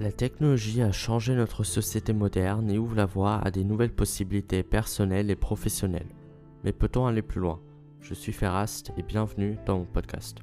La technologie a changé notre société moderne et ouvre la voie à des nouvelles possibilités personnelles et professionnelles. Mais peut-on aller plus loin? Je suis Ferrast et bienvenue dans mon podcast.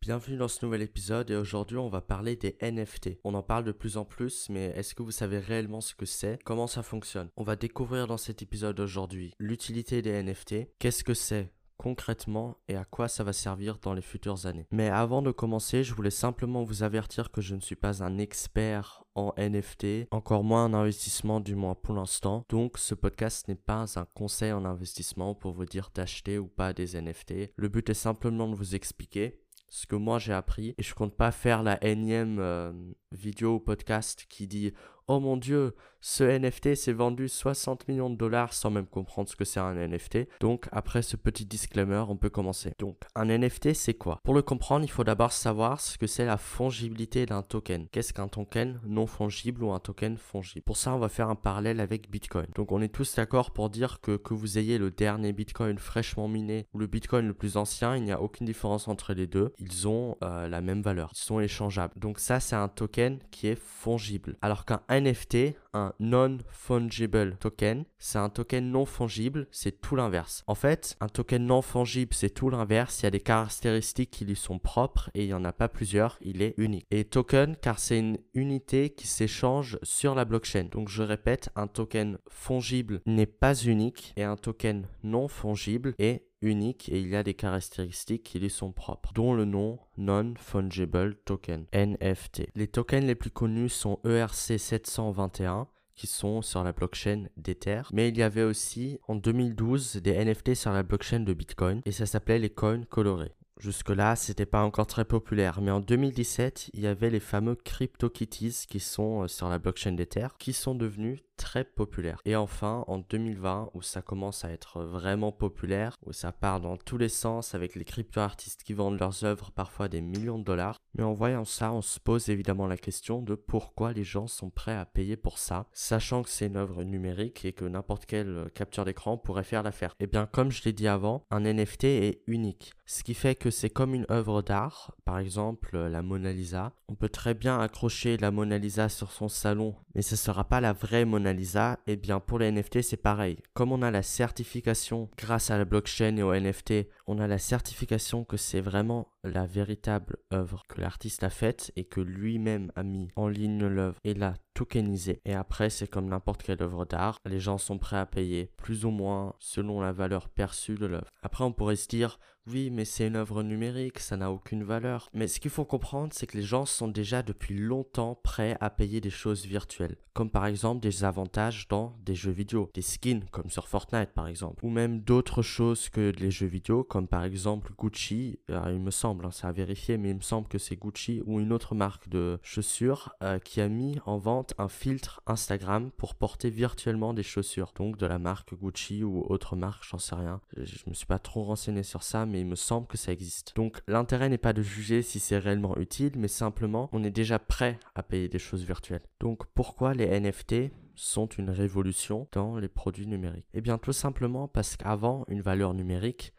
Bienvenue dans ce nouvel épisode et aujourd'hui on va parler des NFT. On en parle de plus en plus mais est-ce que vous savez réellement ce que c'est? Comment ça fonctionne? On va découvrir dans cet épisode aujourd'hui l'utilité des NFT, qu'est-ce que c'est? Concrètement et à quoi ça va servir dans les futures années. Mais avant de commencer, je voulais simplement vous avertir que je ne suis pas un expert en NFT, encore moins en investissement du moins pour l'instant. Donc ce podcast n'est pas un conseil en investissement pour vous dire d'acheter ou pas des NFT. Le but est simplement de vous expliquer ce que moi j'ai appris et je compte pas faire la énième euh, vidéo ou podcast qui dit oh mon dieu ce NFT s'est vendu 60 millions de dollars sans même comprendre ce que c'est un NFT. Donc après ce petit disclaimer, on peut commencer. Donc un NFT c'est quoi? Pour le comprendre, il faut d'abord savoir ce que c'est la fongibilité d'un token. Qu'est-ce qu'un token non fongible ou un token fongible? Pour ça, on va faire un parallèle avec Bitcoin. Donc on est tous d'accord pour dire que que vous ayez le dernier Bitcoin fraîchement miné ou le Bitcoin le plus ancien, il n'y a aucune différence entre les deux. Ils ont euh, la même valeur. Ils sont échangeables. Donc ça c'est un token qui est fongible. Alors qu'un NFT, un non-fungible token. C'est un token non fongible, c'est tout l'inverse. En fait, un token non fongible, c'est tout l'inverse. Il y a des caractéristiques qui lui sont propres et il n'y en a pas plusieurs, il est unique. Et token, car c'est une unité qui s'échange sur la blockchain. Donc je répète, un token fongible n'est pas unique et un token non fongible est unique et il y a des caractéristiques qui lui sont propres, dont le nom Non-Fungible Token, NFT. Les tokens les plus connus sont ERC 721, qui sont sur la blockchain d'Ether. Mais il y avait aussi en 2012 des NFT sur la blockchain de Bitcoin et ça s'appelait les coins colorés. Jusque-là, c'était pas encore très populaire, mais en 2017, il y avait les fameux CryptoKitties qui sont euh, sur la blockchain d'Ether, qui sont devenus très populaire. Et enfin, en 2020, où ça commence à être vraiment populaire, où ça part dans tous les sens avec les crypto-artistes qui vendent leurs œuvres parfois des millions de dollars. Mais en voyant ça, on se pose évidemment la question de pourquoi les gens sont prêts à payer pour ça, sachant que c'est une œuvre numérique et que n'importe quelle capture d'écran pourrait faire l'affaire. Et eh bien, comme je l'ai dit avant, un NFT est unique. Ce qui fait que c'est comme une œuvre d'art, par exemple la Mona Lisa. On peut très bien accrocher la Mona Lisa sur son salon, mais ce sera pas la vraie Mona Lisa, eh bien pour les NFT c'est pareil. Comme on a la certification grâce à la blockchain et au NFT, on a la certification que c'est vraiment la véritable œuvre que l'artiste a faite et que lui-même a mis en ligne l'œuvre et l'a tokenisée. Et après c'est comme n'importe quelle œuvre d'art, les gens sont prêts à payer plus ou moins selon la valeur perçue de l'œuvre. Après on pourrait se dire oui, mais c'est une œuvre numérique, ça n'a aucune valeur. Mais ce qu'il faut comprendre, c'est que les gens sont déjà depuis longtemps prêts à payer des choses virtuelles, comme par exemple des avantages dans des jeux vidéo, des skins comme sur Fortnite par exemple, ou même d'autres choses que les jeux vidéo, comme par exemple Gucci, euh, il me semble, hein, ça a vérifié, mais il me semble que c'est Gucci ou une autre marque de chaussures euh, qui a mis en vente un filtre Instagram pour porter virtuellement des chaussures, donc de la marque Gucci ou autre marque, j'en sais rien. Je, je me suis pas trop renseigné sur ça, mais il me semble que ça existe. Donc l'intérêt n'est pas de juger si c'est réellement utile, mais simplement on est déjà prêt à payer des choses virtuelles. Donc pourquoi les NFT sont une révolution dans les produits numériques? Eh bien tout simplement parce qu'avant une valeur numérique,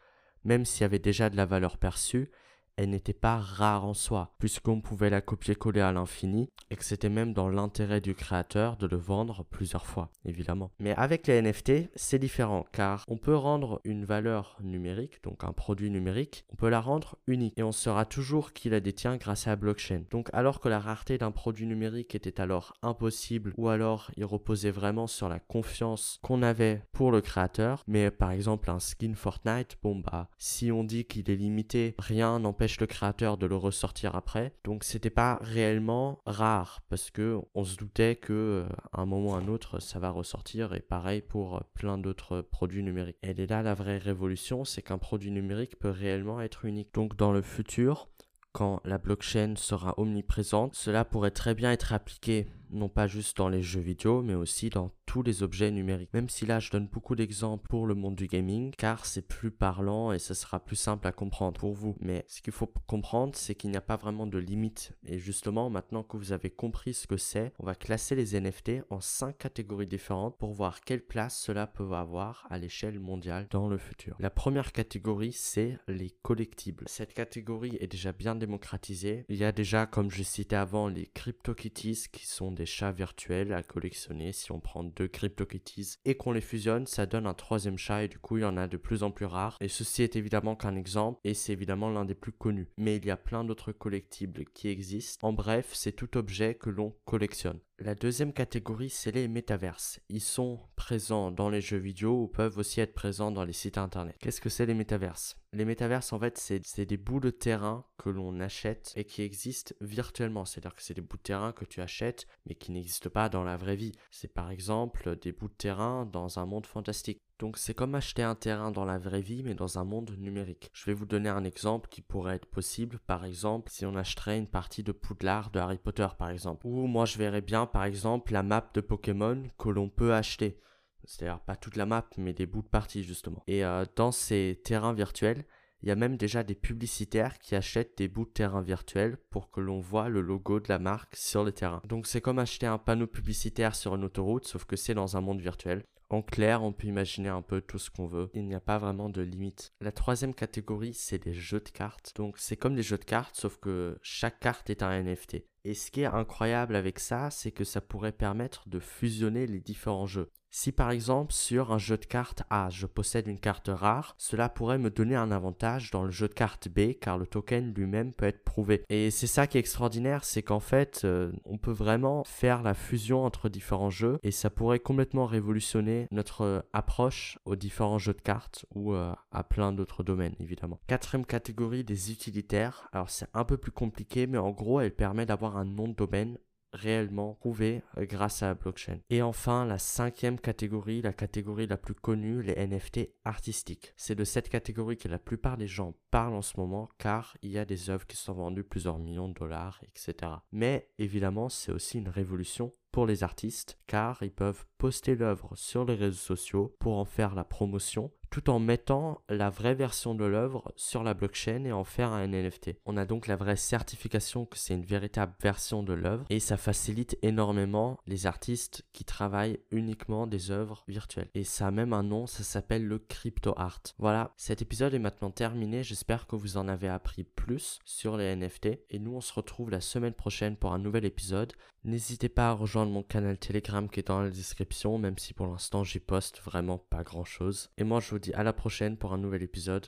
même s'il y avait déjà de la valeur perçue, elle n'était pas rare en soi, puisqu'on pouvait la copier-coller à l'infini, et que c'était même dans l'intérêt du créateur de le vendre plusieurs fois, évidemment. Mais avec les NFT, c'est différent, car on peut rendre une valeur numérique, donc un produit numérique, on peut la rendre unique, et on saura toujours qui la détient grâce à la blockchain. Donc alors que la rareté d'un produit numérique était alors impossible, ou alors il reposait vraiment sur la confiance qu'on avait pour le créateur, mais par exemple un skin Fortnite, bon bah, si on dit qu'il est limité, rien n'empêche le créateur de le ressortir après. Donc c'était pas réellement rare parce que on se doutait que euh, à un moment ou un autre ça va ressortir et pareil pour plein d'autres produits numériques. Et là la vraie révolution, c'est qu'un produit numérique peut réellement être unique. Donc dans le futur, quand la blockchain sera omniprésente, cela pourrait très bien être appliqué non pas juste dans les jeux vidéo, mais aussi dans tous les objets numériques. Même si là je donne beaucoup d'exemples pour le monde du gaming, car c'est plus parlant et ce sera plus simple à comprendre pour vous. Mais ce qu'il faut comprendre, c'est qu'il n'y a pas vraiment de limite. Et justement, maintenant que vous avez compris ce que c'est, on va classer les NFT en cinq catégories différentes pour voir quelle place cela peut avoir à l'échelle mondiale dans le futur. La première catégorie, c'est les collectibles. Cette catégorie est déjà bien démocratisée. Il y a déjà, comme je citais avant, les CryptoKitties qui sont des chats virtuels à collectionner. Si on prend deux CryptoKitties et qu'on les fusionne, ça donne un troisième chat et du coup, il y en a de plus en plus rares. Et ceci est évidemment qu'un exemple et c'est évidemment l'un des plus connus. Mais il y a plein d'autres collectibles qui existent. En bref, c'est tout objet que l'on collectionne. La deuxième catégorie, c'est les métaverses. Ils sont présents dans les jeux vidéo ou peuvent aussi être présents dans les sites internet. Qu'est-ce que c'est les métaverses? Les métaverses, en fait, c'est des bouts de terrain que l'on achète et qui existent virtuellement. C'est-à-dire que c'est des bouts de terrain que tu achètes mais qui n'existent pas dans la vraie vie. C'est par exemple des bouts de terrain dans un monde fantastique. Donc c'est comme acheter un terrain dans la vraie vie mais dans un monde numérique. Je vais vous donner un exemple qui pourrait être possible. Par exemple, si on achèterait une partie de Poudlard de Harry Potter par exemple. Ou moi je verrais bien par exemple la map de Pokémon que l'on peut acheter. C'est-à-dire pas toute la map mais des bouts de partie justement. Et euh, dans ces terrains virtuels, il y a même déjà des publicitaires qui achètent des bouts de terrain virtuels pour que l'on voit le logo de la marque sur le terrain. Donc c'est comme acheter un panneau publicitaire sur une autoroute, sauf que c'est dans un monde virtuel. En clair, on peut imaginer un peu tout ce qu'on veut. Il n'y a pas vraiment de limite. La troisième catégorie, c'est les jeux de cartes. Donc c'est comme les jeux de cartes, sauf que chaque carte est un NFT. Et ce qui est incroyable avec ça, c'est que ça pourrait permettre de fusionner les différents jeux. Si par exemple sur un jeu de cartes A, je possède une carte rare, cela pourrait me donner un avantage dans le jeu de cartes B car le token lui-même peut être prouvé. Et c'est ça qui est extraordinaire, c'est qu'en fait, euh, on peut vraiment faire la fusion entre différents jeux et ça pourrait complètement révolutionner notre euh, approche aux différents jeux de cartes ou euh, à plein d'autres domaines évidemment. Quatrième catégorie des utilitaires. Alors c'est un peu plus compliqué mais en gros elle permet d'avoir un nom de domaine réellement prouvé euh, grâce à la blockchain. Et enfin, la cinquième catégorie, la catégorie la plus connue, les NFT artistiques. C'est de cette catégorie que la plupart des gens parlent en ce moment car il y a des œuvres qui sont vendues plusieurs millions de dollars, etc. Mais évidemment, c'est aussi une révolution pour les artistes car ils peuvent poster l'œuvre sur les réseaux sociaux pour en faire la promotion tout en mettant la vraie version de l'œuvre sur la blockchain et en faire un NFT. On a donc la vraie certification que c'est une véritable version de l'œuvre et ça facilite énormément les artistes qui travaillent uniquement des œuvres virtuelles. Et ça a même un nom, ça s'appelle le crypto art. Voilà, cet épisode est maintenant terminé, j'espère que vous en avez appris plus sur les NFT et nous on se retrouve la semaine prochaine pour un nouvel épisode. N'hésitez pas à mon canal Telegram qui est dans la description, même si pour l'instant j'y poste vraiment pas grand chose. Et moi je vous dis à la prochaine pour un nouvel épisode.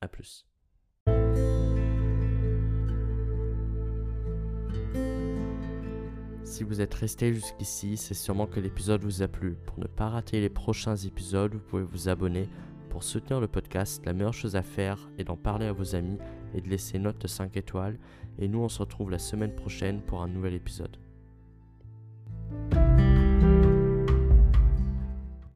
A plus. Si vous êtes resté jusqu'ici, c'est sûrement que l'épisode vous a plu. Pour ne pas rater les prochains épisodes, vous pouvez vous abonner. Pour soutenir le podcast, la meilleure chose à faire est d'en parler à vos amis et de laisser une note de 5 étoiles. Et nous, on se retrouve la semaine prochaine pour un nouvel épisode.